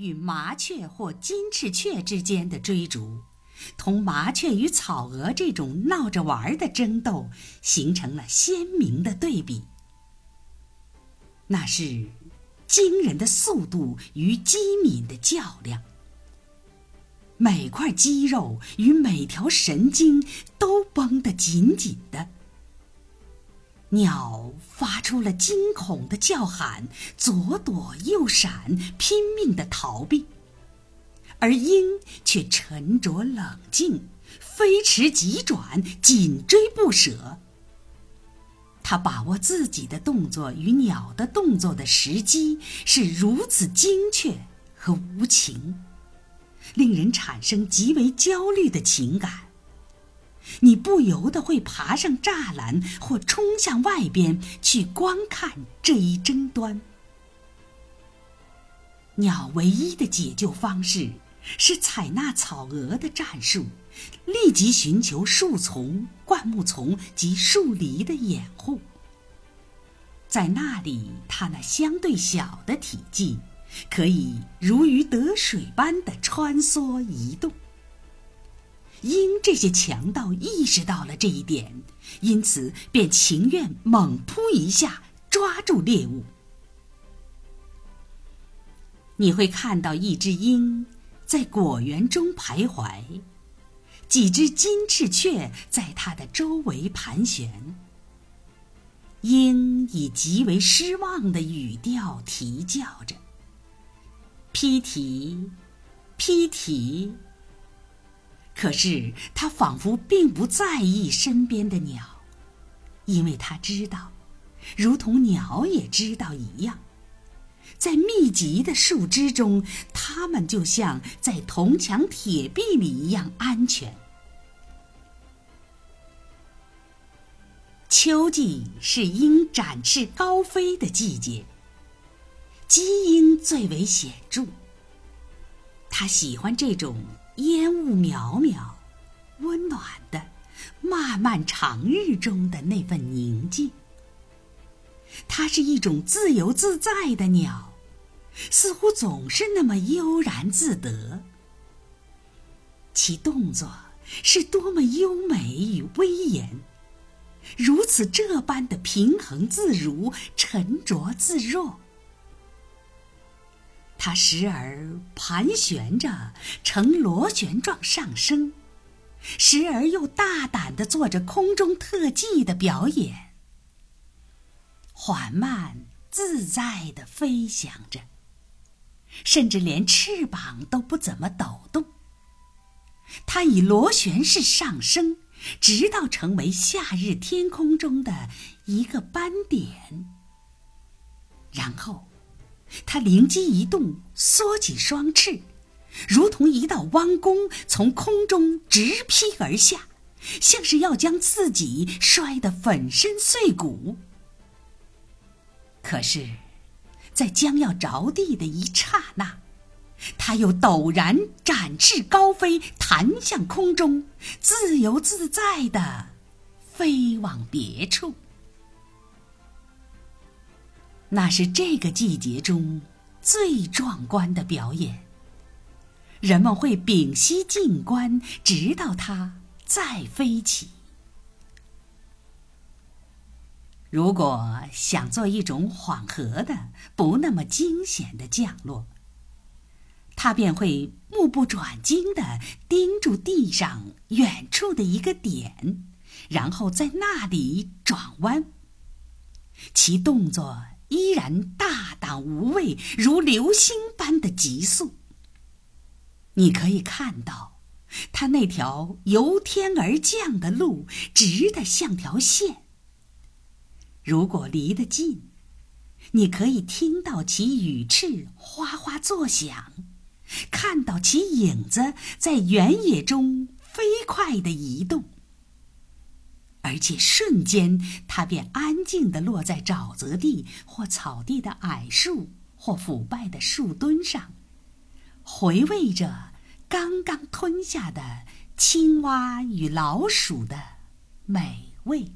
与麻雀或金翅雀之间的追逐，同麻雀与草鹅这种闹着玩的争斗，形成了鲜明的对比。那是惊人的速度与机敏的较量，每块肌肉与每条神经都绷得紧紧的。鸟发出了惊恐的叫喊，左躲右闪，拼命的逃避；而鹰却沉着冷静，飞驰急转，紧追不舍。它把握自己的动作与鸟的动作的时机是如此精确和无情，令人产生极为焦虑的情感。你不由得会爬上栅栏或冲向外边去观看这一争端。鸟唯一的解救方式是采纳草鹅的战术，立即寻求树丛、灌木丛及树篱的掩护。在那里，它那相对小的体积可以如鱼得水般的穿梭移动。鹰这些强盗意识到了这一点，因此便情愿猛扑一下抓住猎物。你会看到一只鹰在果园中徘徊，几只金翅雀在它的周围盘旋。鹰以极为失望的语调啼叫着：“披提，披提。”可是他仿佛并不在意身边的鸟，因为他知道，如同鸟也知道一样，在密集的树枝中，它们就像在铜墙铁壁里一样安全。秋季是鹰展翅高飞的季节，鸡鹰最为显著。它喜欢这种。烟雾渺渺，温暖的漫漫长日中的那份宁静。它是一种自由自在的鸟，似乎总是那么悠然自得。其动作是多么优美与威严，如此这般的平衡自如、沉着自若。它时而盘旋着，呈螺旋状上升；时而又大胆地做着空中特技的表演，缓慢自在地飞翔着，甚至连翅膀都不怎么抖动。它以螺旋式上升，直到成为夏日天空中的一个斑点，然后。他灵机一动，缩起双翅，如同一道弯弓，从空中直劈而下，像是要将自己摔得粉身碎骨。可是，在将要着地的一刹那，他又陡然展翅高飞，弹向空中，自由自在地飞往别处。那是这个季节中最壮观的表演。人们会屏息静观，直到它再飞起。如果想做一种缓和的、不那么惊险的降落，它便会目不转睛地盯住地上远处的一个点，然后在那里转弯。其动作。依然大胆无畏，如流星般的急速。你可以看到，它那条由天而降的路，直的像条线。如果离得近，你可以听到其羽翅哗哗作响，看到其影子在原野中飞快的移动。而且瞬间，它便安静地落在沼泽地或草地的矮树或腐败的树墩上，回味着刚刚吞下的青蛙与老鼠的美味。